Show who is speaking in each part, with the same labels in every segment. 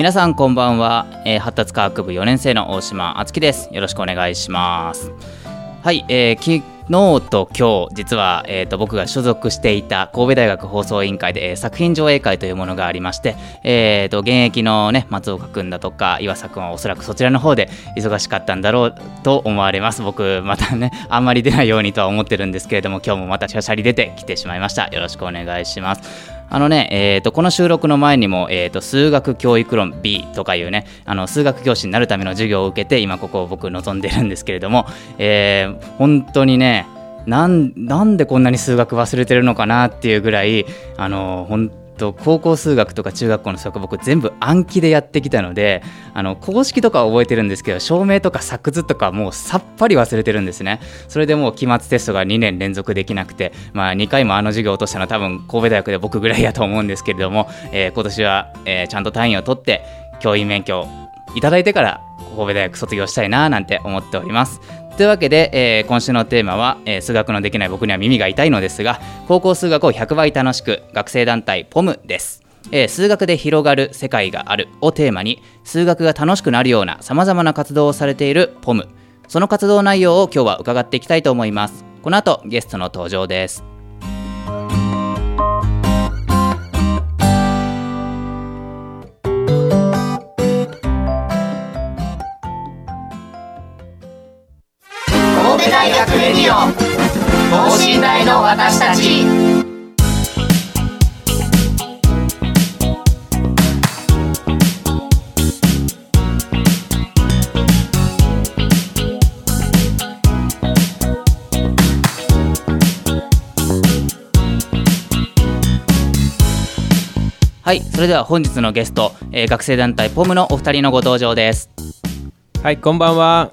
Speaker 1: 皆さんこんばんは、えー発達科学部4年生の大島敦樹です。よろしくお願いします。はい、えー昨日と今日実は、えー、と僕が所属していた神戸大学放送委員会で、えー作品上映会というものがありまして、えー、と現役のね松岡君だとか岩佐君はおそらくそちらの方で忙しかったんだろうと思われます。僕またねあんまり出ないようにとは思ってるんですけれども今日もまたしゃしゃり出てきてしまいました。よろしくお願いします。あのね、えー、とこの収録の前にも、えー、と数学教育論 B とかいうねあの数学教師になるための授業を受けて今ここを僕望んでるんですけれども、えー本当にねなんなんでこんなに数学忘れてるのかなっていうぐらいあの本当高校数学とか中学校の数学僕全部暗記でやってきたのであの公式とかは覚えてるんですけど証明とか作図とかもうさっぱり忘れてるんですね。それでもう期末テストが2年連続できなくて、まあ、2回もあの授業落としたのは多分神戸大学で僕ぐらいやと思うんですけれども、えー今年は、えーちゃんと単位を取って教員免許をいただいてから神戸大学卒業したいななんて思っております。というわけで、えー今週のテーマは、えー数学のできない僕には耳が痛いのですが高校数学を100倍楽しく学生団体ポムです。えー数学で広がる世界があるをテーマに数学が楽しくなるようなさまざまな活動をされているポム。その活動内容を今日は伺っていきたいと思います。この後ゲストの登場です。
Speaker 2: 戸大学レディオ等身大の私たち
Speaker 1: はいそれでは本日のゲスト、えー学生団体ポムのお二人のご登場です
Speaker 3: はい、こんばんは。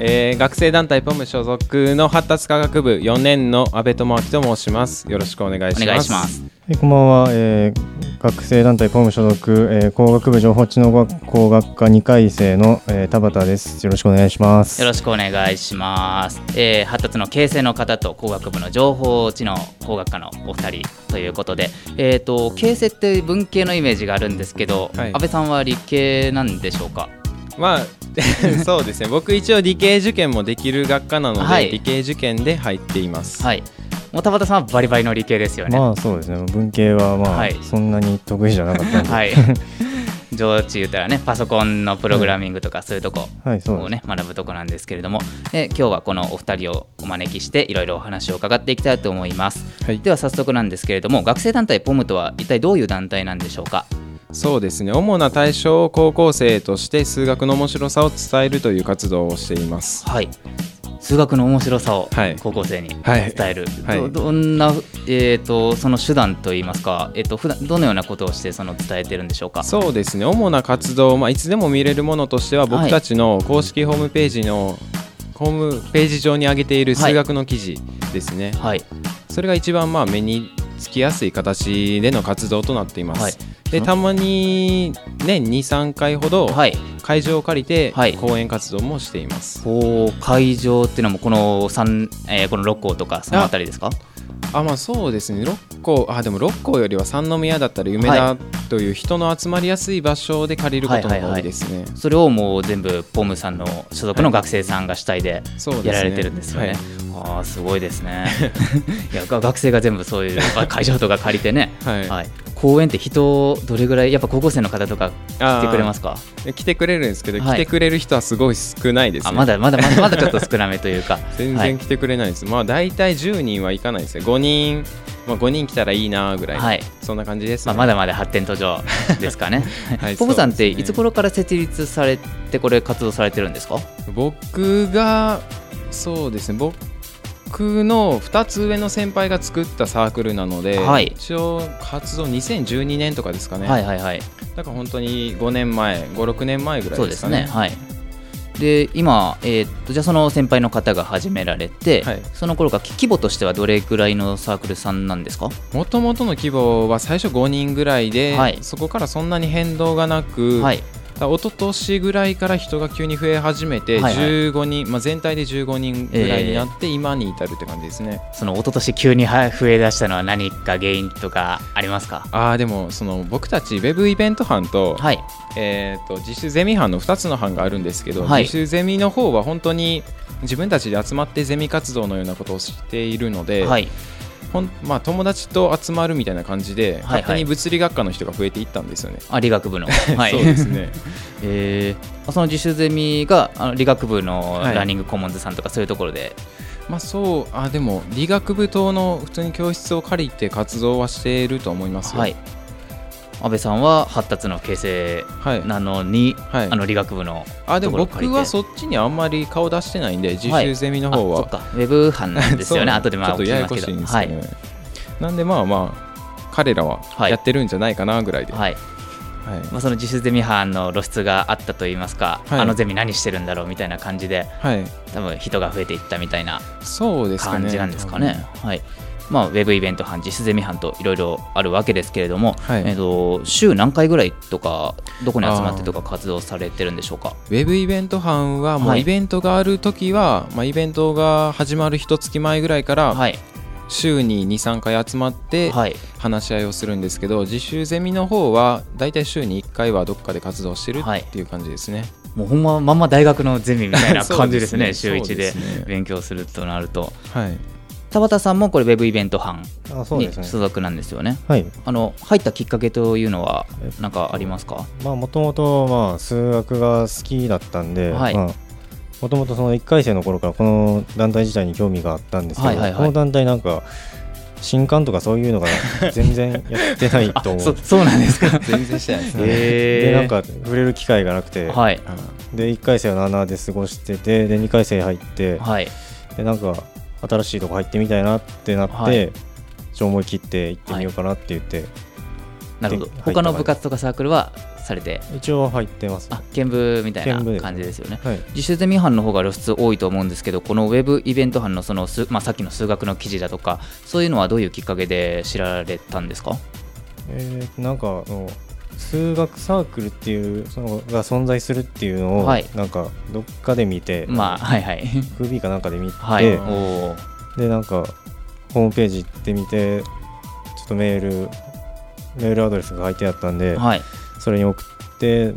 Speaker 3: えー学生団体ポム所属の発達科学部4年の阿部智明と申します。よろしくお願いします。
Speaker 1: お願いします
Speaker 4: はい、こんばんは、えー学生団体ポム所属、えー工学部情報知能学工学科2回生の、えー田畑です。よろしくお願いします。
Speaker 1: よろしくお願いします、えー発達の形成の方と工学部の情報知能工学科のお二人ということで、えー、と形成って文系のイメージがあるんですけど、
Speaker 3: はい
Speaker 1: 安倍さんは理系なんでしょうか？
Speaker 3: まあ そうですね。僕一応理系受験もできる学科なので、
Speaker 1: はい。
Speaker 3: 理系受験で入っています。
Speaker 1: はい。もう田畑さんはバリバリの理系ですよね、
Speaker 4: まあそうですね、文系はまあ、
Speaker 1: はい。
Speaker 4: そんなに得意じゃなかったんで、
Speaker 1: はい。上智言ったらねパソコンのプログラミングとかそういうとこ
Speaker 4: はい、そうです。
Speaker 1: をね学ぶとこなんですけれども、え今日はこのお二人をお招きしていろいろお話を伺っていきたいと思います、
Speaker 3: はい。
Speaker 1: では早速なんですけれども学生団体ポムとは一体どういう団体なんでしょうか？
Speaker 3: そうですね。主な対象を高校生として数学の面白さを伝えるという活動をしています。
Speaker 1: はい。数学の面白さを
Speaker 3: はい。
Speaker 1: 高校生に
Speaker 3: はい。
Speaker 1: 伝える、
Speaker 3: はい。
Speaker 1: どどんな、えー、とその手段といいますか、えー、と普段どのようなことをしてその伝えてるんでしょうか？
Speaker 3: そうですね。主な活動、まあ、いつでも見れるものとしては
Speaker 1: はい。
Speaker 3: 僕たちの公式ホームページの、ホームページ上に上げている数学の記事ですね、
Speaker 1: はい。
Speaker 3: それが一番まあ目につきやすい形での活動となっています、
Speaker 1: はい
Speaker 3: でたまに年23回ほど
Speaker 1: はい。
Speaker 3: 会場を借りて
Speaker 1: はい。
Speaker 3: 講演活動もしています、
Speaker 1: こう会場っていうのもこの三えーこの六校とかそのあたりですか？
Speaker 3: あまあそうですね。六校あでも六校よりは三宮だったり梅
Speaker 1: は
Speaker 3: 田という人の集まりやすい場所で借りることが多いですね、
Speaker 1: それをもう全部ポムさんの所属の学生さんが主体でやられてるんですよね。
Speaker 3: はい。
Speaker 1: ああすごいですね。いやが学生が全部そういうまあ会場とか借りてね、
Speaker 3: はい。
Speaker 1: はい、公演って人どれぐらいやっぱ高校生の方とか来てくれますか？
Speaker 3: で来てくれるんですけど、
Speaker 1: はい。
Speaker 3: 来てくれる人はすごい少ないですね。
Speaker 1: あまだまだまだまだちょっと少なめというか。
Speaker 3: 全
Speaker 1: はい。
Speaker 3: 然来てくれないです、まあ大体10人はいかないですね。5人、まあ、5人来たらいいなぐらい、
Speaker 1: はい。
Speaker 3: そんな感じです、
Speaker 1: まあ、
Speaker 3: ね
Speaker 1: まだまだ発展途上ですかね。
Speaker 3: はい
Speaker 1: ポムさんっていつ頃から設立されてこれ活動されてるんですか？
Speaker 3: 僕がそうですね。僕の2つ上の先輩が作ったサークルなので、
Speaker 1: はい。
Speaker 3: 一応活動2012年とかですかね、
Speaker 1: はいはいはい。
Speaker 3: だから本当に5年前56年前ぐらい
Speaker 1: そう
Speaker 3: でかね。
Speaker 1: ですすね。はい。で今、えーっとじゃあその先輩の方が始められて、
Speaker 3: はい。
Speaker 1: その頃から規模としてはどれぐらいのサークルさんなんですか？
Speaker 3: もともとの規模は最初5人ぐらいで、
Speaker 1: はい。
Speaker 3: そこからそんなに変動がなく、
Speaker 1: はい
Speaker 3: 一昨年ぐらいから人が急に増え始めて、
Speaker 1: はいはい。
Speaker 3: 15人、まあ、全体で15人ぐらいになって、今に至るって感じですね。
Speaker 1: その一昨年急には増え出したのは何か原因とかありますか？
Speaker 3: あーでもその僕たちウェブイベント班と,、
Speaker 1: はい。
Speaker 3: えー、と自主ゼミ班の2つの班があるんですけど、
Speaker 1: はい。
Speaker 3: 自主ゼミの方は本当に自分たちで集まってゼミ活動のようなことをしているので、
Speaker 1: はい
Speaker 3: ほんまあ、友達と集まるみたいな感じで、
Speaker 1: はい
Speaker 3: 勝手に物理学科の人が増えていったんですよね。
Speaker 1: あ理学部の。はい。
Speaker 3: そうですね。
Speaker 1: えーその自主ゼミがあの理学部の
Speaker 3: はい。
Speaker 1: ランニングコモンズさんとかそういうところで、
Speaker 3: まあそうあでも理学部等の普通に教室を借りて活動はしていると思いますよ。
Speaker 1: はい安倍さんは発達の形成
Speaker 3: はい。
Speaker 1: なのに、
Speaker 3: はい。
Speaker 1: あの理学部の
Speaker 3: あでも僕はそっちにあんまり顔出してないんで自習ゼミの方は、
Speaker 1: あそっか。ウェブ班なんです。よね後でまあ
Speaker 3: ちょっとややこしいんですよね、なんでまあまあ彼らは
Speaker 1: はい。
Speaker 3: やってるんじゃないかなぐらいで、
Speaker 1: はい、
Speaker 3: はい。
Speaker 1: まあ、その自主ゼミ班の露出があったといいますか、
Speaker 3: はい。
Speaker 1: あのゼミ何してるんだろうみたいな感じで
Speaker 3: はい。
Speaker 1: 多分人が増えていったみたいな
Speaker 3: そうですかね。
Speaker 1: 感じなんですかね。はいまあ、ウェブイベント班、自主ゼミ班といろいろあるわけですけれども、
Speaker 3: はい。
Speaker 1: えー、と週何回ぐらいとか、どこに集まってとか活動されてるんでしょうか？
Speaker 3: ウェブイベント班はも
Speaker 1: はい。
Speaker 3: うイベントがある時は、まあ、イベントが始まる一月前ぐらいから
Speaker 1: はい、
Speaker 3: 週に23回集まって
Speaker 1: はい、
Speaker 3: 話し合いをするんですけど自習ゼミの方はだいたい週に1回はどっかで活動してる
Speaker 1: はい
Speaker 3: っていう感じですね、
Speaker 1: もうほんままんま大学のゼミみたいな 感じですね、週
Speaker 3: そう
Speaker 1: 1で勉強するとなると。
Speaker 3: はい
Speaker 1: 田畑さんもこれ、ウェブイベント班に所属なんですよね。
Speaker 4: はい。
Speaker 1: あの入ったきっかけというのは、なんかありますか？
Speaker 4: まあもともとまあ数学が好きだったんで、
Speaker 1: はい。
Speaker 4: まあもともとその1回生の頃からこの団体自体に興味があったんですけど、
Speaker 1: はいはいはい。
Speaker 4: この団体なんか新刊とかそういうのが全然やってないと思う。
Speaker 1: そそうなんですか？
Speaker 3: 全然してないですね、
Speaker 1: え
Speaker 4: でなんか触れる機会がなくて、
Speaker 1: はい、
Speaker 4: で1回生は7で過ごしててで2回生入って、
Speaker 1: はい、
Speaker 4: でなんか新しいとこ入ってみたいなってなって、
Speaker 1: はい。
Speaker 4: ちょ思い切って行ってみようかなって言って、
Speaker 1: なるほど。他の部活とかサークルはされて、
Speaker 4: 一応入ってます、
Speaker 1: あ見部みたいな感じですよね。
Speaker 4: はい、
Speaker 1: 自主ゼミ班の方が露出多いと思うんですけど、このウェブイベント班のそのす、まあ、さっきの数学の記事だとか、そういうのはどういうきっかけで知られたんですか？
Speaker 4: えー、なんかあの数学サークルっていうそのが存在するっていうのを、
Speaker 1: はい
Speaker 4: なんかどっかで見て、
Speaker 1: まあ、はいはい。
Speaker 4: FB かなんかで見て、
Speaker 1: はい。
Speaker 4: でなんかホームページ行ってみてちょっとメールメールアドレスが書いてあったんで、
Speaker 1: はい。
Speaker 4: それに送って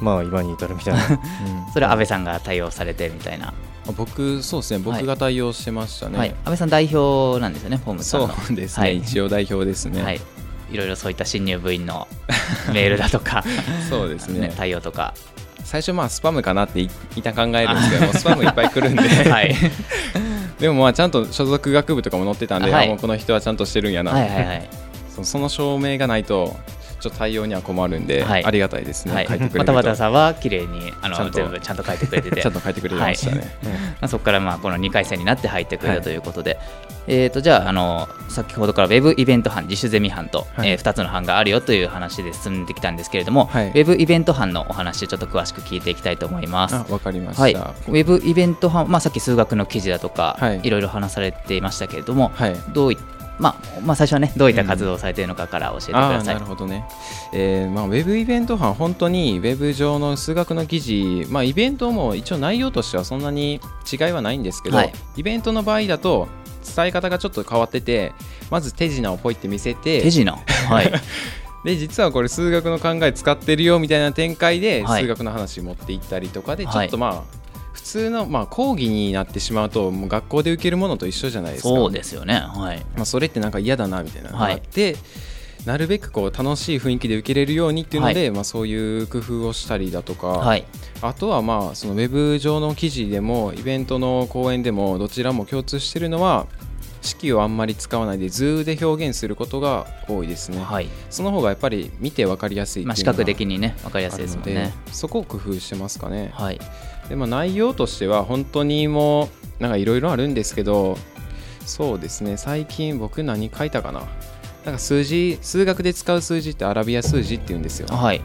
Speaker 4: まあ今に至るみたいな
Speaker 3: うん
Speaker 1: それは安倍さんが対応されてみたいな。
Speaker 3: あ僕そうですね僕が対応してましたね、
Speaker 1: はい。安倍さん代表なんですよね、ホームさん
Speaker 3: そ
Speaker 1: の。
Speaker 3: うですね、
Speaker 1: はい
Speaker 3: 一応代表ですね、
Speaker 1: はい。いろいろそういった新入部員のメールだとか、
Speaker 3: そうですね
Speaker 1: ね、対応とか。
Speaker 3: 最初まあスパムかなってい一旦考えるんですけど もスパムいっぱい来るんで、
Speaker 1: はい。
Speaker 3: でもまあちゃんと所属学部とかも載ってたんで、
Speaker 1: はい
Speaker 3: あもうこの人はちゃんとしてるんやな、
Speaker 1: はいはいはい。
Speaker 3: そその証明がないとちょっと対応には困るんで、
Speaker 1: はい。
Speaker 3: ありがたいですね、
Speaker 1: はい、
Speaker 3: 書いてくれ
Speaker 1: またまたさんは綺麗にあの全部ちゃんと書いてくれてて。
Speaker 3: ちゃんと書いてくれましたね、
Speaker 1: まあそこからまあこの2回戦になって入ってくれ
Speaker 3: はい
Speaker 1: たということで、えー、とじゃああの先ほどからウェブイベント班自主ゼミ班と、
Speaker 3: はい。
Speaker 1: え2つの班があるよという話で進んできたんですけれども、
Speaker 3: はい。
Speaker 1: ウェブイベント班のお話ちょっと詳しく聞いていきたいと思います。
Speaker 3: あわかりました、
Speaker 1: はい、ウェブイベント班、まあ、さっき数学の記事だとか、
Speaker 3: はい。
Speaker 1: い、ろいろ話されていましたけれども、
Speaker 3: はい。
Speaker 1: どういまあまあ、最初はねどういった活動をされているのかから教えてください。
Speaker 3: なるほどね、えーまあ、ウェブイベント班本当にウェブ上の数学の記事、まあ、イベントも一応内容としてはそんなに違いはないんですけど、
Speaker 1: はい。
Speaker 3: イベントの場合だと伝え方がちょっと変わっててまず手品をポイって見せて
Speaker 1: 手品？はい。
Speaker 3: で実はこれ数学の考え使ってるよみたいな展開で
Speaker 1: はい。
Speaker 3: 数学の話持っていったりとかでちょ
Speaker 1: はい
Speaker 3: っとまあ普通のまあ講義になってしまうともう学校で受けるものと一緒じゃないですか。
Speaker 1: そうですよね。はい。
Speaker 3: まあ、それってなんか嫌だなみたいな。のが
Speaker 1: はい。
Speaker 3: あって、なるべくこう楽しい雰囲気で受けれるようにっていうので、まあ、そういう工夫をしたりだとか、
Speaker 1: はい。
Speaker 3: あとはまあそのウェブ上の記事でもイベントの講演でもどちらも共通してるのは式をあんまり使わないで図で表現することが多いですね、
Speaker 1: はい。
Speaker 3: その方がやっぱり見て分かりやすい
Speaker 1: まあ、視覚的にね分かりやすいですもんね。
Speaker 3: でそこを工夫してますかね。
Speaker 1: はい、
Speaker 3: でまあ、内容としては本当にもうなんかいろいろあるんですけどそうですね。最近僕何書いたかな。なんか数字数学で使う数字ってアラビア数字って言うんですよ。
Speaker 1: はい。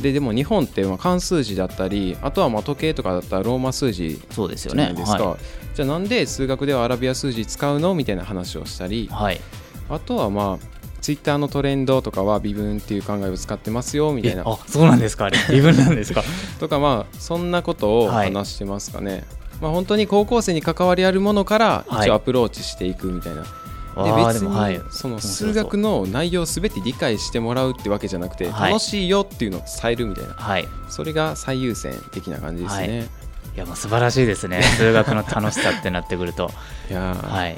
Speaker 3: ででも日本ってまあ漢数字だったりあとはまあ時計とかだったらローマ数字
Speaker 1: そうですよね。
Speaker 3: ですか、
Speaker 1: は
Speaker 3: じゃあなんで数学ではアラビア数字使うの？みたいな話をしたり。
Speaker 1: い、はい、
Speaker 3: あとはまあツイッターのトレンドとかは微分っていう考えを使ってますよみたいな。
Speaker 1: えあそうなんですかあれ。微分なんですか？
Speaker 3: とかまあそんなことを
Speaker 1: はい。
Speaker 3: 話してますかね、まあ本当に高校生に関わりあるものから
Speaker 1: はい。
Speaker 3: 一応アプローチしていくみたいな、
Speaker 1: あ
Speaker 3: で別
Speaker 1: ーでもはい。
Speaker 3: にその数学の内容を全て理解してもらうってわけじゃなくて
Speaker 1: はい。
Speaker 3: 楽しいよっていうのを伝えるみたいな。
Speaker 1: はい。
Speaker 3: それが最優先的な感じですね、
Speaker 1: い。やもう素晴らしいですね。数学の楽しさってなってくると。
Speaker 3: い、やー、
Speaker 1: はい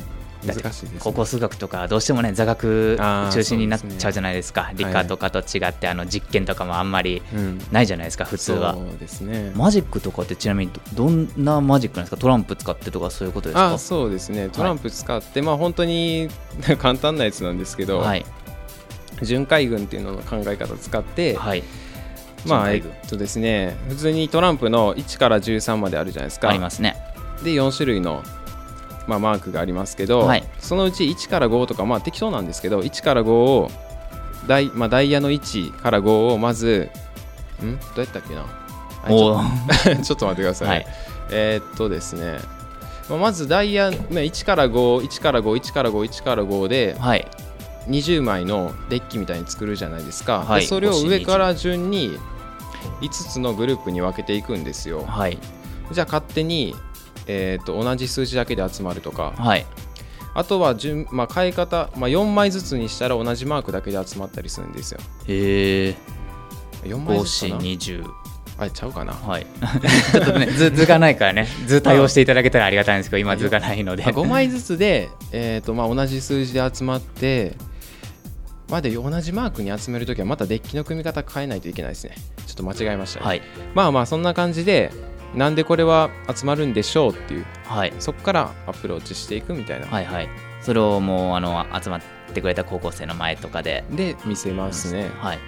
Speaker 1: 高校数学とかどうしてもね座学中心になっちゃうじゃないですか。理科とかと違ってあの実験とかもあんまり
Speaker 3: うん、
Speaker 1: ないじゃないですか普通は。
Speaker 3: そうですね。
Speaker 1: マジックとかってちなみにどどんなマジックなんですか？トランプ使ってとかそういうことですか？
Speaker 3: あそうですね。トランプ使って、まあ本当に 簡単なやつなんですけど、
Speaker 1: はい。
Speaker 3: 巡回軍っていうのの考え方を使って、
Speaker 1: はい。
Speaker 3: まあえっとですね普通にトランプの1から13まであるじゃないですか。
Speaker 1: ありますね。
Speaker 3: で4種類の、まあ、マークがありますけど、
Speaker 1: はい。
Speaker 3: そのうち1から5とかまあ適当なんですけど1から5をダイ,、まあ、ダイヤの1から5をまずん？どうやったっけな？あちょ
Speaker 1: おー
Speaker 3: ちょっと待ってください、
Speaker 1: はい。
Speaker 3: えーっとですね。まずダイヤまあ1から51から51から51から5で
Speaker 1: はい。
Speaker 3: 20枚のデッキみたいに作るじゃないですか、
Speaker 1: はい。
Speaker 3: でそれを上から順に5つのグループに分けていくんですよ。
Speaker 1: はい。
Speaker 3: じゃあ勝手に、えー、と同じ数字だけで集まるとか。
Speaker 1: はい。
Speaker 3: あとは順、まあ、変え方、まあ、4枚ずつにしたら同じマークだけで集まったりするんですよ。
Speaker 1: へえ
Speaker 3: 4枚
Speaker 1: 五
Speaker 3: ずつかな？
Speaker 1: 四二十。
Speaker 3: あれちゃうかな？
Speaker 1: はい。ちょっとね図図がないからね。図対応していただけたらありがたいんですけど今図がないので。
Speaker 3: あ5枚ずつで、えーとまあ、同じ数字で集まってまあ、で同じマークに集めるときはまたデッキの組み方変えないといけないですね。ちょっと間違えましたね、
Speaker 1: はい。
Speaker 3: まあまあそんな感じでなんでこれは集まるんでしょうっていう。
Speaker 1: はい。
Speaker 3: そこからアプローチしていくみたいな、
Speaker 1: はいはい。それをもうあの集まってくれた高校生の前とかで。
Speaker 3: で見せますね、
Speaker 1: はい。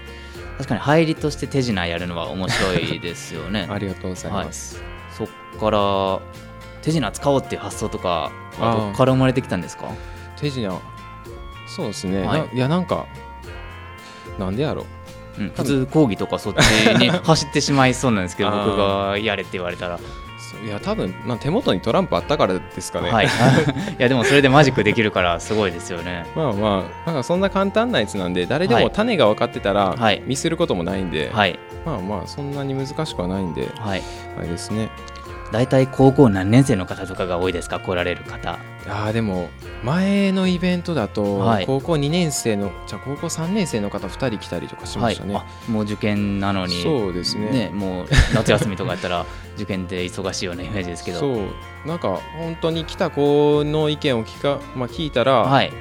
Speaker 1: 確かに入りとして手品やるのは面白いですよね。
Speaker 3: ありがとうございます、
Speaker 1: そっから手品使おうっていう発想とかはどこから生まれてきたんですか？
Speaker 3: 手品。そうですね、
Speaker 1: はい。
Speaker 3: ないやなんかなんでやろう
Speaker 1: うん、普通講義とかそっちに 走ってしまいそうなんですけど僕がやれって言われたら、
Speaker 3: いや多分、まあ、手元にトランプあったからですかね、
Speaker 1: はい。いやでもそれでマジックできるからすごいですよね。
Speaker 3: まあまあなんかそんな簡単なやつなんで誰でも
Speaker 1: はい。
Speaker 3: 種が分かってたら、
Speaker 1: はい。
Speaker 3: ミスることもないんで、
Speaker 1: はい。
Speaker 3: まあまあそんなに難しくはないんで
Speaker 1: はい。
Speaker 3: あれですね
Speaker 1: 大体高校何年生の方とかが多いですか？来られる方。
Speaker 3: いやーでも前のイベントだと、
Speaker 1: はい。
Speaker 3: 高校2年生のじゃあ高校3年生の方2人来たりとかしましたね、
Speaker 1: はい、あもう受験なのに。
Speaker 3: そうですね。
Speaker 1: ねもう夏休みとかやったら 受験で忙しいようなイメージですけど。
Speaker 3: そう。なんか本当に来た子の意見を聞か、まあ、聞いたら、
Speaker 1: はい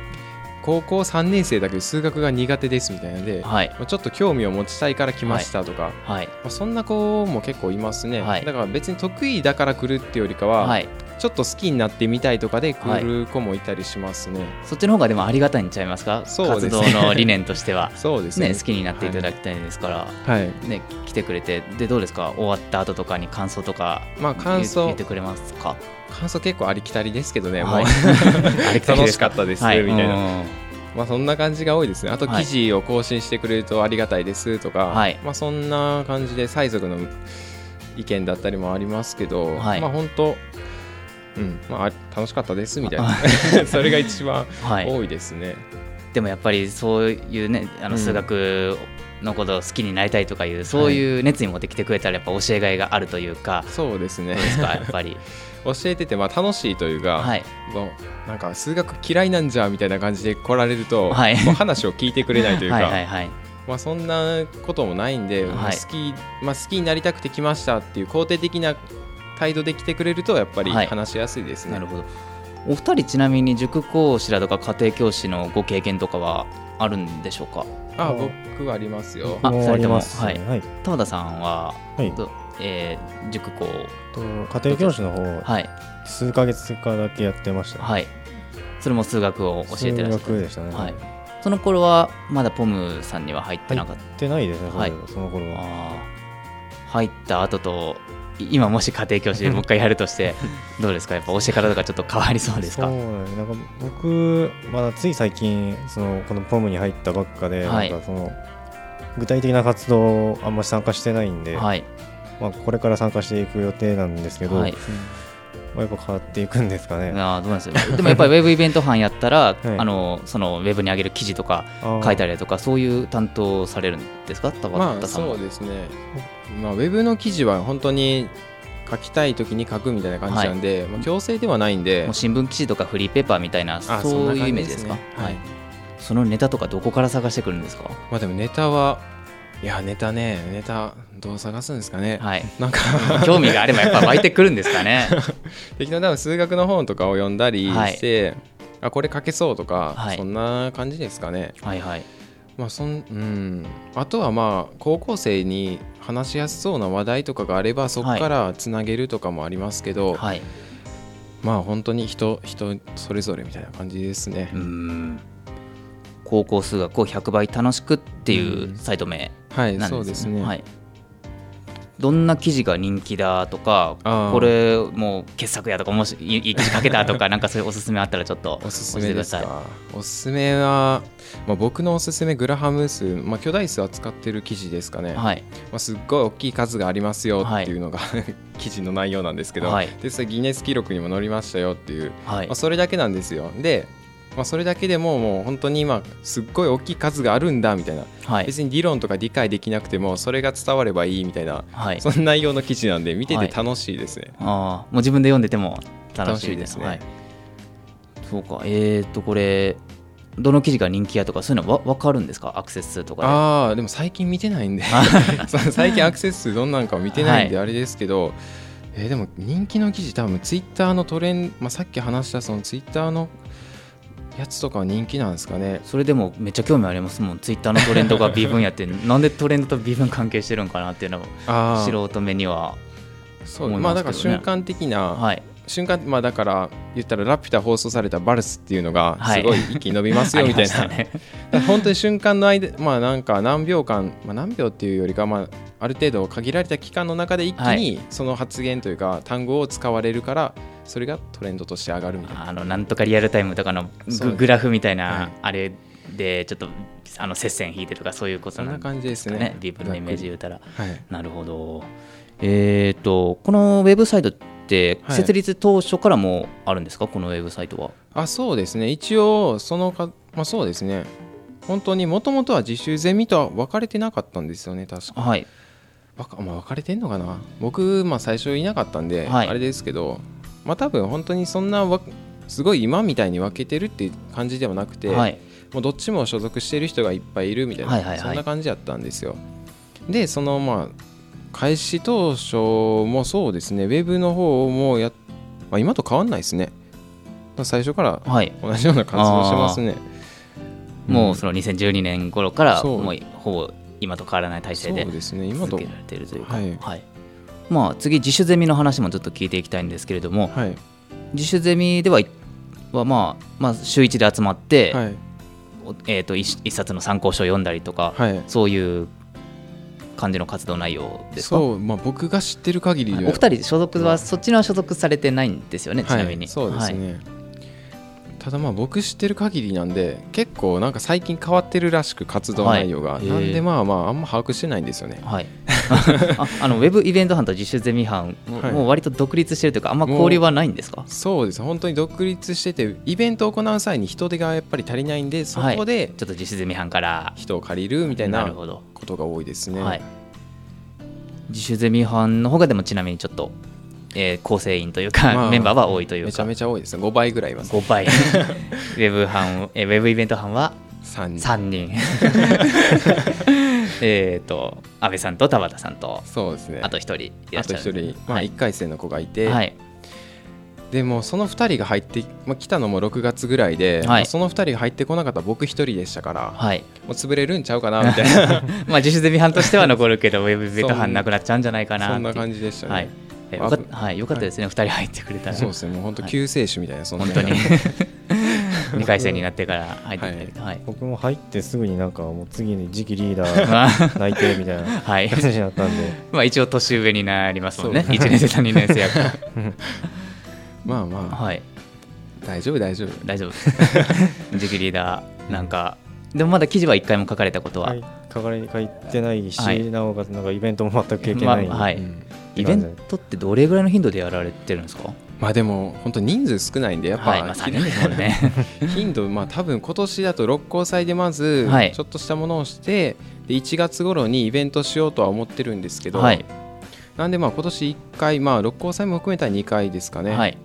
Speaker 3: 高校3年生だけど数学が苦手ですみたいなので、
Speaker 1: はい。
Speaker 3: まあちょっと興味を持ちたいから来ましたとか、
Speaker 1: はい。
Speaker 3: まあ、そんな子も結構いますね、
Speaker 1: はい。
Speaker 3: だから別に得意だから来るっていうよりかは、
Speaker 1: はい。
Speaker 3: ちょっと好きになってみたいとかで来る子もいたりしますね、
Speaker 1: そっちの方がでもありがたいんちゃいますか？
Speaker 3: そうですね。
Speaker 1: 活動の理念としては。
Speaker 3: そうですね。
Speaker 1: ね好きになっていただきたいですから、
Speaker 3: はい。
Speaker 1: ね来てくれて。でどうですか？終わった後とかに感想とか
Speaker 3: まあ感想。
Speaker 1: 言ってくれますか？
Speaker 3: 感想結構ありきたりですけどね、
Speaker 1: はい。
Speaker 3: もう。楽しかったです、
Speaker 1: はい。
Speaker 3: みたいな、
Speaker 1: うん。
Speaker 3: まあそんな感じが多いですね。あと
Speaker 1: はい。
Speaker 3: 記事を更新してくれるとありがたいですとか、
Speaker 1: はい。
Speaker 3: まあそんな感じで最速の意見だったりもありますけど、
Speaker 1: はい。
Speaker 3: まあ本当うん。まああ楽しかったですみたいな。それが一番
Speaker 1: はい
Speaker 3: 多いですね、
Speaker 1: でもやっぱりそういうねあ
Speaker 3: うん。
Speaker 1: の数学のことを好きになりたいとかいう、そういう熱意持ってきてくれたらやっぱ教えがいがあるというか、
Speaker 3: そうですね。
Speaker 1: やっぱり
Speaker 3: 教えててまあ楽しいというか、
Speaker 1: はい。
Speaker 3: もうなんか数学嫌いなんじゃみたいな感じで来られると、
Speaker 1: はい。
Speaker 3: もう話を聞いてくれないというか
Speaker 1: はいはいはい。
Speaker 3: まあ、そんなこともないんで、
Speaker 1: はい。
Speaker 3: まあ好きまあ、好きになりたくて来ましたっていう肯定的な態度で来てくれるとやっぱり
Speaker 1: はい。
Speaker 3: 話しやすいですね。
Speaker 1: なるほど。お二人ちなみに塾講師だとか家庭教師のご経験とかはあるんでしょうか？
Speaker 3: あ僕はありますよ。
Speaker 1: あ
Speaker 4: もう
Speaker 1: 二人とも
Speaker 4: あります
Speaker 1: はい。
Speaker 4: ねはい。
Speaker 1: 田田さんは、
Speaker 4: はい。
Speaker 1: どえー塾講
Speaker 4: と家庭教師の方
Speaker 1: はい。
Speaker 4: 数ヶ月かだけやってました。
Speaker 1: はい。それも数学を教えてらっしゃ
Speaker 4: 数学でしたね。
Speaker 1: はい。その頃はまだポムさんには入ってなかった、
Speaker 4: 入ってないですね
Speaker 1: はい。
Speaker 4: その頃は。
Speaker 1: 入った後と今もし家庭教師でもう一回やるとして どうですか？やっぱ教え方とかちょっと変わりそうですか？
Speaker 4: そうなんか僕、まだつい最近そのこのポムに入ったばっかで、
Speaker 1: はい。
Speaker 4: なんかその具体的な活動あんまり参加してないんで、
Speaker 1: はい
Speaker 4: まあ、これから参加していく予定なんですけど、
Speaker 1: はい。
Speaker 4: まあ、やっぱ変わっていくんですかね。
Speaker 1: あーどうなんですよ。でもやっぱりウェブイベント班やったら、
Speaker 4: い。
Speaker 1: あのそのウェブに上げる記事とか書いたりだとかそういう担当されるんですか？田
Speaker 3: まあ
Speaker 1: 畑さんも
Speaker 3: そうですね、まあ、ウェブの記事は本当に書きたい時に書くみたいな感じなんで、まあ、強制ではないんで。
Speaker 1: もう新聞記事とかフリーペーパーみたいな
Speaker 3: あ
Speaker 1: そういうイメージですか？
Speaker 3: ね。はい。
Speaker 1: そのネタとかどこから探してくるんですか？
Speaker 3: まあでもネタはいやネタねネタどう探すんですかね、
Speaker 1: はい。
Speaker 3: なんか
Speaker 1: 興味があればやっぱ湧いてくるんですかね。
Speaker 3: 適当に多分数学の本とかを読んだりして、あこれ書けそうとか、
Speaker 1: はい。
Speaker 3: そんな感じですかね。
Speaker 1: はいはい。
Speaker 3: まあそんうん。あとはまあ高校生に話しやすそうな話題とかがあればそこからつなげるとかもありますけど、
Speaker 1: はい。
Speaker 3: まあ本当に人人それぞれみたいな感じですね、
Speaker 1: うーん。高校数学を100倍楽しくっていうサイト名。
Speaker 3: はい
Speaker 1: なん
Speaker 3: そうですね、
Speaker 1: はい、どんな記事が人気だとかこれもう傑作やとかもしいいい記事書けたとか なんかそういうおすすめあったらちょっと
Speaker 3: おすすめですか。おすすめは、まあ、僕のおすすめグラハム数、まあ、巨大数扱ってる記事ですかね、
Speaker 1: はい。
Speaker 3: まあ、すっごい大きい数がありますよっていうのが、記事の内容なんですけど、
Speaker 1: はい。
Speaker 3: でそれギネス記録にも載りましたよっていう、
Speaker 1: はい。
Speaker 3: まあ、それだけなんですよ。で、まあ、それだけでももう本当に今すっごい大きい数があるんだみたいな、
Speaker 1: はい。
Speaker 3: 別に理論とか理解できなくてもそれが伝わればいいみたいな、
Speaker 1: はい。
Speaker 3: そんな内容の記事なんで見て
Speaker 1: はい。
Speaker 3: て楽しいですね、
Speaker 1: あーもう自分で読んでても楽しいです。
Speaker 3: ね。
Speaker 1: はい、そうか。えっ、ー、とこれどの記事が人気やとかそういうのわ分かるんですか？アクセス数とかで。
Speaker 3: ああでも最近見てないんで。最近アクセス数どんなんか見てないんで
Speaker 1: は
Speaker 3: あれですけど、えーでも人気の記事多分ツイッターのトレンド、まあ、さっき話したそのツイッターのやつとかは人気なんですかね？
Speaker 1: それでもめっちゃ興味ありますもん。ツイッターのトレンドが微分やって。なんでトレンドと微分関係してるんかなっていうのを素人目には
Speaker 3: まあだから瞬間的な、
Speaker 1: はい。
Speaker 3: 瞬間まあだから言ったらラピュタ放送されたバルスっていうのが
Speaker 1: はい。
Speaker 3: すごい一気に伸びますよみたいな、
Speaker 1: ありましたね。
Speaker 3: 本当に瞬間の間まあなんか何秒間、まあ、何秒っていうよりかまあある程度限られた期間の中で一気
Speaker 1: は
Speaker 3: にその発言というか単語を使われるからそれがトレンドとして上がるみたいな。
Speaker 1: あのなんとかリアルタイムとかのググラフみたいな、
Speaker 3: はい。
Speaker 1: あれでちょっとあの接線引いてとかそういうこと
Speaker 3: そんな感じですね。
Speaker 1: ね微分のイメージ言うたら。
Speaker 3: はい。
Speaker 1: なるほど。えっ、とこのウェブサイトって
Speaker 3: はい。
Speaker 1: 設立当初からもうあるんですか、このウェブサイトは。
Speaker 3: あそうですね。一応そのかまあそうですね。本当にもともとは自習ゼミとは分かれてなかったんですよね確か。
Speaker 1: はい。
Speaker 3: まあ、分かれてんのかな。僕、まあ、最初いなかったんで、
Speaker 1: はい。
Speaker 3: あれですけどまあ多分本当にそんなわすごい今みたいに分けてるっていう感じではなくて、
Speaker 1: はい。
Speaker 3: もうどっちも所属してる人がいっぱいいるみたいな、
Speaker 1: はいはいはい。
Speaker 3: そんな感じだったんですよ。でそのまあ開始当初もそうですね。ウェブの方もや、まあ、今と変わんないですね。まあ最初から
Speaker 1: はい。
Speaker 3: 同じような活動してますね。
Speaker 1: もうその2012年頃からもうほぼ今と変わらない体制で
Speaker 3: そうですね。今と
Speaker 1: 続けられているというか、
Speaker 3: はい
Speaker 1: まあ次自主ゼミの話もちょっと聞いていきたいんですけれども
Speaker 3: はい。
Speaker 1: 自主ゼミでははまあ、まあ、週1で集まって、
Speaker 3: はい。
Speaker 1: おえー、と一一冊の参考書を読んだりとか、
Speaker 3: はい。
Speaker 1: そういう感じの活動内容ですか？
Speaker 3: そうまあ僕が知ってる限り
Speaker 1: お二人所属はそっちのは所属されてないんですよね、ちなみに。
Speaker 3: はい、そうですね、ただまあ僕知ってる限りなんで結構なんか最近変わってるらしく活動内容が、
Speaker 1: はい
Speaker 3: なんでまあまああんま把握してないんですよね。
Speaker 1: はい、ああのウェブイベント班と自主ゼミ班も,、
Speaker 3: はい。
Speaker 1: もう割と独立してるというかあんま交流はないんですか？
Speaker 3: そうです。本当に独立しててイベントを行う際に人手がやっぱり足りないんでそこで
Speaker 1: ちょっと自主ゼミ班から。
Speaker 3: 人を借りるみたいな
Speaker 1: るほど、
Speaker 3: ことが多いですね、
Speaker 1: はい、自主ゼミ班の方がでもちなみにちょっと、えー構成員というか、
Speaker 3: まあ
Speaker 1: メンバーは多いというか。
Speaker 3: めちゃめちゃ多いですね。5倍ぐらいいます
Speaker 1: 5倍。ウェブ班、えーウェブイベント班は
Speaker 3: ？3人。
Speaker 1: 3人。えっと安倍さんと田畑さんと
Speaker 3: そうですね。
Speaker 1: あと1人いら
Speaker 3: あと
Speaker 1: っしゃる。
Speaker 3: 1人、まあ、
Speaker 1: はい。
Speaker 3: 1回生の子がいて、
Speaker 1: はい。
Speaker 3: でもその2人が入って、まあ、来たのも6月ぐらいで、
Speaker 1: い。
Speaker 3: まあその2人が入ってこなかったら僕1人でしたから、
Speaker 1: はい。
Speaker 3: もう潰れるんちゃうかなみたいな。
Speaker 1: まあ自主ゼミ班としては残るけどウェブイベント班なくなっちゃうんじゃないかな
Speaker 3: そんな感じでしたね、
Speaker 1: はいえよかっはい、よかったですね、二2人入ってくれたら。
Speaker 3: そうですね。もう本当
Speaker 1: はい。
Speaker 3: 救世主みたいなそんな。
Speaker 1: 本当に。2回戦になってから入ってきた。りとはい、
Speaker 4: 僕も入ってすぐになんかもう次に次期リーダー
Speaker 1: まあ。
Speaker 4: 内定みたいな
Speaker 1: はい。
Speaker 4: 感じになったんで。
Speaker 1: まあ一応年上になりますもんね。
Speaker 3: そう
Speaker 1: 1年生と2年生やから
Speaker 3: まあまあ。
Speaker 1: はい。
Speaker 3: 大丈夫大丈夫。
Speaker 1: 大丈夫。次期リーダーなんか。でもまだ記事は1回も書かれたことは、
Speaker 4: はい。書かれ書いてないし、
Speaker 1: はい。
Speaker 4: なおかつなんかイベントも全く経験ない、
Speaker 1: まあはい。
Speaker 3: うん
Speaker 1: イベントってどれぐらいの頻度でやられてるんですか？
Speaker 3: まあでも本当人数少ないんでやっぱ、
Speaker 1: はいまあ3人ですもんね。
Speaker 3: 頻度まあ多分今年だと六甲祭でまず
Speaker 1: はい。
Speaker 3: ちょっとしたものをして、で1月頃にイベントしようとは思ってるんですけど、
Speaker 1: はい。
Speaker 3: なんでまあ今年1回まあ六甲祭も含めたら2回ですかね、
Speaker 1: はい。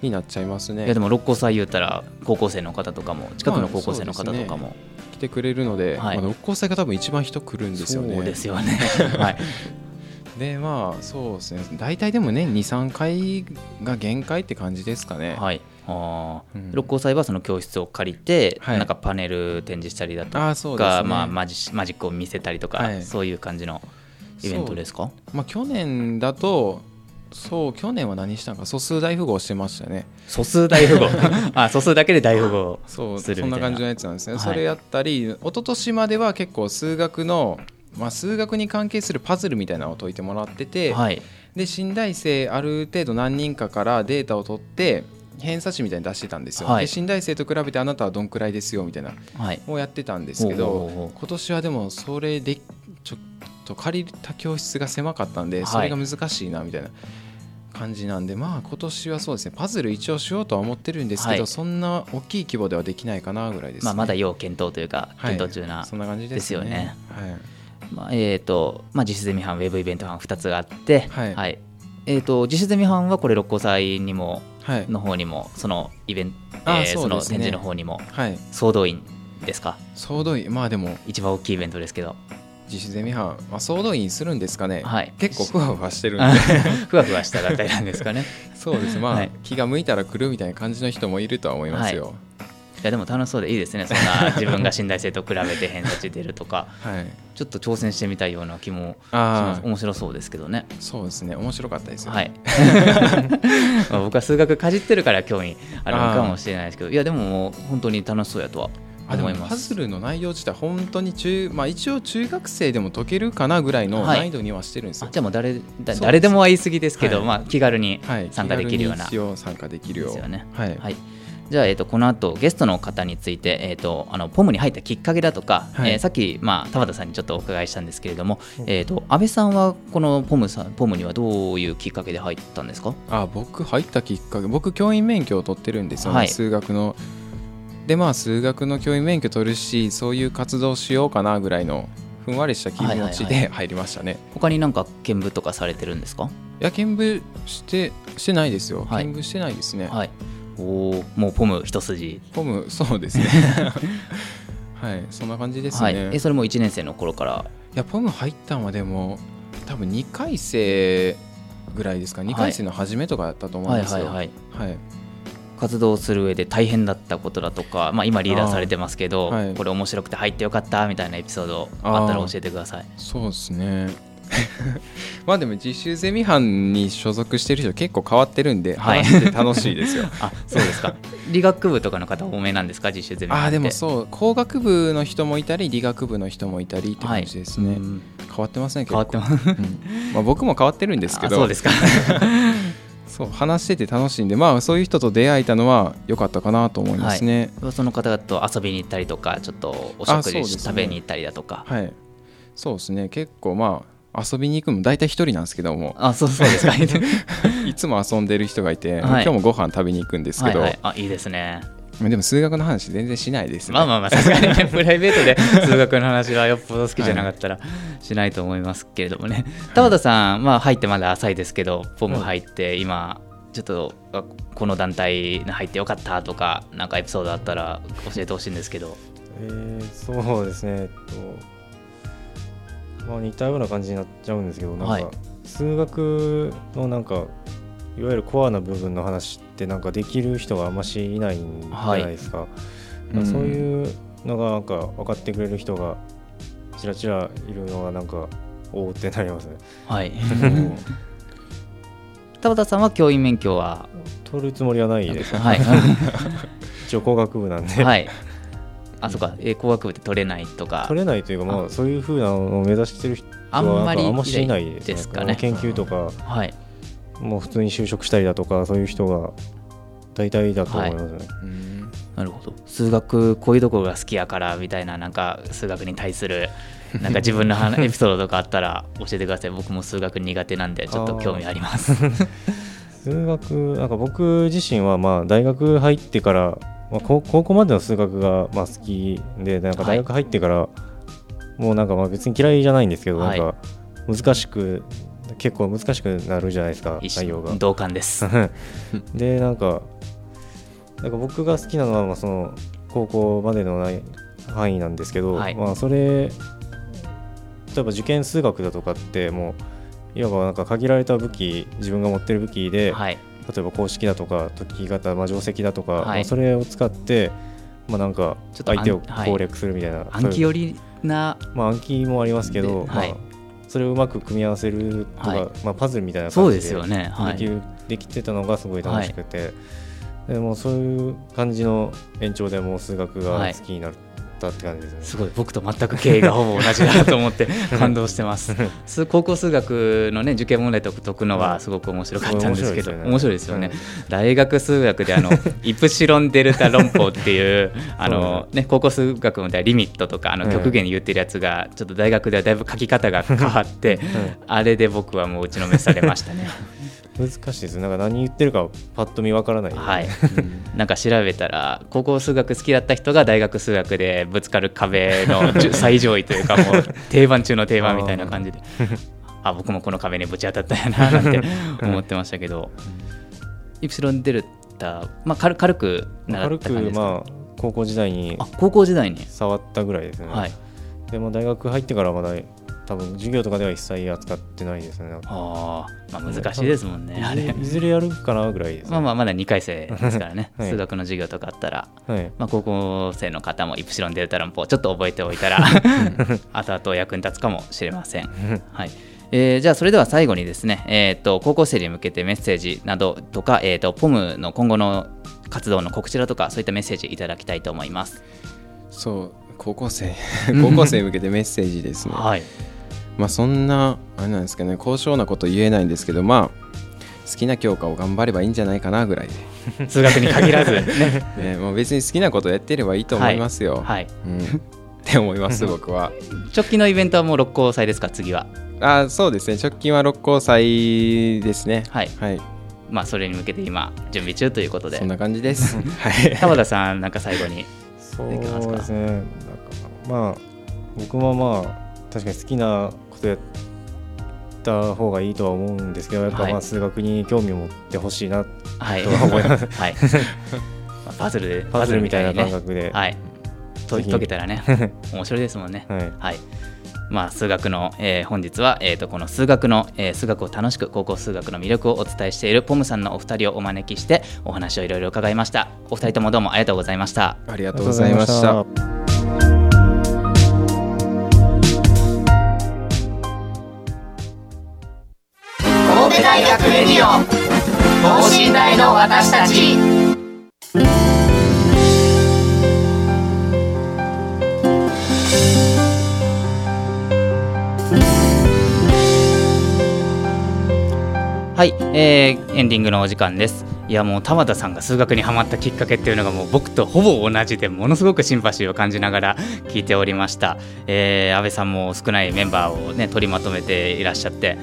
Speaker 3: になっちゃいますね。
Speaker 1: いやでも六甲祭言ったら高校生の方とかも近くの高校生の方とかも、
Speaker 3: 来てくれるので、
Speaker 1: はい。
Speaker 3: まあ、六甲祭が多分一番人来るんですよね。
Speaker 1: そうですよね。はい
Speaker 3: でまあそうですね。大体でもね23回が限界って感じですかね、
Speaker 1: はい。あー。
Speaker 3: うん。
Speaker 1: 六甲祭はその教室を借りて、
Speaker 3: はい。
Speaker 1: なんかパネル展示したりだとか
Speaker 3: ああそうですね、
Speaker 1: まあ、マジマジックを見せたりとか、
Speaker 3: はい。
Speaker 1: そういう感じのイベントですか？
Speaker 3: まあ、去年だとそう去年は何したんか。素数大富豪してましたね。
Speaker 1: 素数大富豪。あ素数だけで大富豪
Speaker 3: そう。そんな感じのやつなんですね、
Speaker 1: はい。
Speaker 3: それやったり一昨年までは結構数学の、まあ、数学に関係するパズルみたいなのを解いてもらってて、
Speaker 1: はい。
Speaker 3: で新大生ある程度何人かからデータを取って偏差値みたいに出してたんですよ、
Speaker 1: はい。
Speaker 3: で新大生と比べてあなたはどんくらいですよみたいな
Speaker 1: はい。
Speaker 3: をやってたんですけど今年はでもそれでちょっと借りた教室が狭かったんで
Speaker 1: はい。
Speaker 3: それが難しいなみたいな感じなんで、まあ今年はそうですねパズル一応しようとは思ってるんですけど、
Speaker 1: はい。
Speaker 3: そんな大きい規模ではできないかなぐらいです、ね。
Speaker 1: まあ、まだ要検討というか
Speaker 3: はい。
Speaker 1: 検討中な、
Speaker 3: そんな感じです
Speaker 1: ですよね。
Speaker 3: はい
Speaker 1: まあえーとまあ、実施ゼミ班ウェブイベント班2つがあって、
Speaker 3: はい。
Speaker 1: えー、と実施ゼミ班はこれ六甲祭にも
Speaker 3: はい。
Speaker 1: の方にもそのイベント、
Speaker 3: あ
Speaker 1: えーその
Speaker 3: そうですね。
Speaker 1: 展示の方にも
Speaker 3: はい。
Speaker 1: 総動員ですか？
Speaker 3: 総動員。まあでも
Speaker 1: 一番大きいイベントですけど。
Speaker 3: 自主ゼミ班、まあ、総動員するんですかね、
Speaker 1: はい。
Speaker 3: 結構ふわふわしてるんで。
Speaker 1: ふわふわした団体なんですかね。
Speaker 3: そうです。まあ、
Speaker 1: はい。
Speaker 3: 気が向いたら来るみたいな感じの人もいるとは思いますよ。
Speaker 1: いやでも楽しそうでいいですね。そんな 自分が信頼性と比べて偏差値出るとか。
Speaker 3: はい、
Speaker 1: ちょっと挑戦してみたいような気もし
Speaker 3: あ
Speaker 1: ます。
Speaker 3: あ
Speaker 1: 面白そうですけどね。
Speaker 3: そうですね。面白かったですよ、
Speaker 1: はい。まあ僕は数学かじってるから興味あるのかもしれないですけど。いやでも本当に楽しそうやとは
Speaker 3: あでも
Speaker 1: 思います。
Speaker 3: パズルの内容自体本当に中、まあ、一応中学生でも解けるかなぐらいの
Speaker 1: はい。
Speaker 3: 難易度にはしてるんですよ、
Speaker 1: あじゃあもう誰誰でもは言い過ぎですけど、
Speaker 3: はい。
Speaker 1: まあ、気軽に
Speaker 3: はい、
Speaker 1: 参加できるような。
Speaker 3: 気軽に一応参加できるよ
Speaker 1: ですよね。
Speaker 3: はい、
Speaker 1: はい、じゃあ、えー、とこの後ゲストの方について、えー、とあのポムに入ったきっかけだとか、
Speaker 3: はい。
Speaker 1: えーさっき、まあ、田畑さんにちょっとお伺いしたんですけれども、えー、と安倍さんはこのポムさんポムにはどういうきっかけで入ったんですか？
Speaker 3: あ僕入ったきっかけ僕教員免許を取ってるんですよね、
Speaker 1: はい。
Speaker 3: 数学のでまあ数学の教員免許取るしそういう活動しようかなぐらいのふんわりした気持ち
Speaker 1: はいはい
Speaker 3: で入りましたね、
Speaker 1: 他になんか見舞とかされてるんですか？
Speaker 3: いや見舞してしてないですよ、
Speaker 1: はい。
Speaker 3: 見舞してないですね、
Speaker 1: はい。おーもうポム一筋。
Speaker 3: ポムそうですね。はいそんな感じですね、
Speaker 1: はい、
Speaker 3: い
Speaker 1: えそれも1年生の頃から？
Speaker 3: やポム入ったんはでも多分2回生ぐらいですか？2回生の初めとかだったと思うん
Speaker 1: はい
Speaker 3: ですよ。
Speaker 1: はいはい。
Speaker 3: はい
Speaker 1: 活動する上で大変だったことだとか、まあ、今リーダーされてますけど、
Speaker 3: はい。
Speaker 1: これ面白くて入ってよかったみたいなエピソードあったら教えてください。
Speaker 3: そうですね。まあでも実習ゼミ班に所属してる人結構変わってるんで
Speaker 1: はい。
Speaker 3: 話して楽しいですよ。
Speaker 1: あそうですか。理学部とかの方多めなんですか？実習ゼミ
Speaker 3: ああでも
Speaker 1: う
Speaker 3: そう。工学部の人もいたり理学部の人もいたりって感じですね、
Speaker 1: うん。
Speaker 3: 変わってますね結構。
Speaker 1: 変わってます。
Speaker 3: うん。まあ、僕も変わってるんですけど。
Speaker 1: あそうですか
Speaker 3: そう話してて楽しいんでまあそういう人と出会えたのは良かったかなと思いますね。
Speaker 1: その方々と遊びに行ったりとかちょっとお食事
Speaker 3: ね。
Speaker 1: 食べに行ったりだとか。
Speaker 3: はい。そうですね。結構まあ遊びに行くのも大体一人なんですけども。
Speaker 1: あそうそうですか。
Speaker 3: いつも遊んでる人がいて、
Speaker 1: はい。
Speaker 3: 今日もご飯食べに行くんですけど、
Speaker 1: はいはい、あいいですね
Speaker 3: でも数学の話全然しないですね。
Speaker 1: まあまあまあさすがにね プライベートで数学の話はよっぽど好きじゃなかったらしないと思いますけれどもね。田畑さん、まあ、入ってまだ浅いですけどポム入って今ちょっとあこの団体に入ってよかったとかなんかエピソードあったら教えてほしいんですけど。
Speaker 4: えーそうですね。えっとまあ似たような感じになっちゃうんですけどなんか、
Speaker 1: はい。
Speaker 4: 数学のなんかいわゆるコアな部分の話ってなんかできる人があんましいないんじゃないですか、
Speaker 3: うん。
Speaker 4: そういうのがなんか分かってくれる人がちらちらいるのがなんかおおってなりますね。
Speaker 1: はい。
Speaker 3: うん。
Speaker 1: 田畑さんは教員免許は
Speaker 4: 取るつもりはないです
Speaker 1: はい。
Speaker 4: 一応工学部なんで、
Speaker 1: はい。あそうか、えー工学部で取れないとか。
Speaker 4: 取れないというか、まあ、そういうふうなのを目指してる人
Speaker 1: あんまり
Speaker 4: はあんましないですね。
Speaker 1: ですかね。
Speaker 4: 研究とか。
Speaker 1: はい
Speaker 4: もう普通に就職したりだとかそういう人が大体だと思いますね、
Speaker 3: うん。
Speaker 1: なるほど。数学こういうとこが好きやからみたいななんか数学に対する なんか自分の話エピソードとかあったら教えてください。僕も数学苦手なんでちょっと興味あります。
Speaker 4: 数学なんか僕自身はまあ大学入ってから、まあ、高高校までの数学がまあ好きでなんか大学入ってから、もうなんかまあ別に嫌いじゃないんですけど、
Speaker 1: はい
Speaker 4: なんか難しく結構難しくなるじゃないですか
Speaker 1: 一
Speaker 4: 内容が。
Speaker 1: 緒。同感です。
Speaker 4: でなんかなんか僕が好きなのはまあその高校までのない範囲なんですけど、
Speaker 1: はい。
Speaker 4: まあそれ例えば受験数学だとかってもういわばなんか限られた武器自分が持ってる武器で、
Speaker 1: はい。
Speaker 4: 例えば公式だとか解き方、まあ、定石だとか、
Speaker 1: はい。
Speaker 4: まあそれを使って、まあ、なんか
Speaker 1: ちょっと
Speaker 4: 相手を攻略するみたいな、
Speaker 1: 暗記寄りな
Speaker 4: まあ、暗記もありますけど、
Speaker 1: ではい。
Speaker 4: まあ、それをうまく組み合わせるとか、
Speaker 1: はい。
Speaker 4: まあ、パズルみたいな
Speaker 1: そうで
Speaker 4: 感じで
Speaker 1: すよね。はい。
Speaker 4: できるできてたのがすごい楽しくて、でもうそういう感じの延長でもう数学が好きになったって感じですね。
Speaker 1: すごい。僕と全く経緯がほぼ同じだなと思って 感動してます。数高校数学のね受験問題とか解くのはすごく面白かったんですけど
Speaker 4: うん
Speaker 1: 面白いですよね、
Speaker 4: うん
Speaker 1: 大学数学であのイプシロンデルタ論法っていうあの、ね、高校数学ではリミットとかあの
Speaker 4: うん。
Speaker 1: 極限に言ってるやつがちょっと大学ではだいぶ書き方が変わってあれで僕はもう打ちのめされましたね
Speaker 4: 難しいです。なんか何言ってるかパッと見わからない、
Speaker 1: はい。なんか調べたら高校数学好きだった人が大学数学でぶつかる壁の最上位というかもう定番中の定番みたいな感じで。あ僕もこの壁にぶち当たったんやななんて思ってましたけど。イプシロンデルタ、まあ、軽軽く習った感じですか、
Speaker 4: まあ高校時代に
Speaker 1: あ高校時代に、
Speaker 4: 触ったぐらいですね。
Speaker 1: はい、
Speaker 4: でも大学入ってからはまだ多分授業とかでは一切扱ってないですね。
Speaker 1: あー、まあ難しいですもんねあれ
Speaker 4: いずれやるかなぐらいです、ね。
Speaker 1: まあまあまだ2回生ですからね、
Speaker 4: はい
Speaker 1: 数学の授業とかあったら
Speaker 4: はい。
Speaker 1: まあ、高校生の方もイプシロンデルタ論法ちょっと覚えておいたら後々役に立つかもしれません。はいえーじゃあそれでは最後にですね、えー、と高校生に向けてメッセージなどとか、えー、とポムの今後の活動の告知だとかそういったメッセージいただきたいと思います。
Speaker 3: そう高校生高校生に向けてメッセージですね
Speaker 1: はい、
Speaker 3: まあそんなあれなんですかね高尚なこと言えないんですけどまあ好きな教科を頑張ればいいんじゃないかなぐらい
Speaker 1: 数学に限らず、ね
Speaker 3: で、ね、もう別に好きなことやってればいいと思いますよ、
Speaker 1: はい、
Speaker 3: うん、って思います 僕は。
Speaker 1: 直近のイベントはもう六甲祭ですか次は。
Speaker 3: あそうですね。直近は六甲祭ですね。
Speaker 1: はい。
Speaker 3: はい。
Speaker 1: まあ、それに向けて今準備中ということで。
Speaker 3: そんな感じです。はい。
Speaker 1: 田田さんなんか最後に。
Speaker 4: そう
Speaker 1: できますか
Speaker 4: ですね。なんかまあ僕もまあ確かに好きなことやった方がいいとは思うんですけど、やっぱ
Speaker 1: はい
Speaker 4: まあ数学に興味を持ってほしいな、
Speaker 1: はい、
Speaker 4: とは思います
Speaker 1: はい、まあパズルで
Speaker 4: パズルみたいな感
Speaker 1: ね
Speaker 4: 覚で。
Speaker 1: はい。解解けたらね、面白いですもんね。
Speaker 4: はい。
Speaker 1: はい。まあ、数学の、えー本日は、えー、とこの数学の、えー数学を楽しく高校数学の魅力をお伝えしているポムさんのお二人をお招きしてお話をいろいろ伺いましたお二人ともどうもありがとうございました
Speaker 3: ありがとうございました
Speaker 2: 大学レディオ。等身大の私たち。
Speaker 1: はい、えーエンディングのお時間です。いやもう玉田さんが数学にはまったきっかけっていうのがもう僕とほぼ同じでものすごくシンパシーを感じながら聞いておりました、えー安倍さんも少ないメンバーをね取りまとめていらっしゃって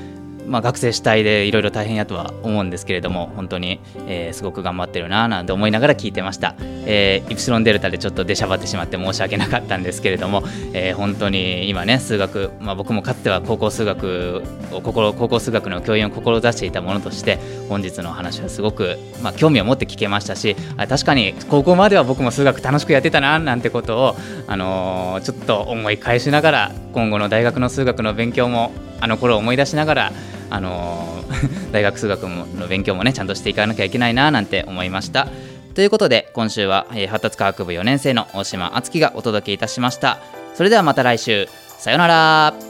Speaker 1: まあ、学生主体でいろいろ大変やとは思うんですけれども本当に、えーすごく頑張ってるななんて思いながら聞いてました、えーイプシロンデルタでちょっと出しゃばってしまって申し訳なかったんですけれども、えー本当に今ね数学、まあ、僕もかつては高校数学を心高校数学の教員を志していたものとして本日の話はすごく、まあ、興味を持って聞けましたしあ確かに高校までは僕も数学楽しくやってたななんてことを、あのーちょっと思い返しながら今後の大学の数学の勉強もあの頃を思い出しながらあの 大学数学の勉強もねちゃんとしていかなきゃいけないななんて思いました。ということで今週は、え発達科学部4年生の大島敦樹がお届けいたしました。それではまた来週。さよなら。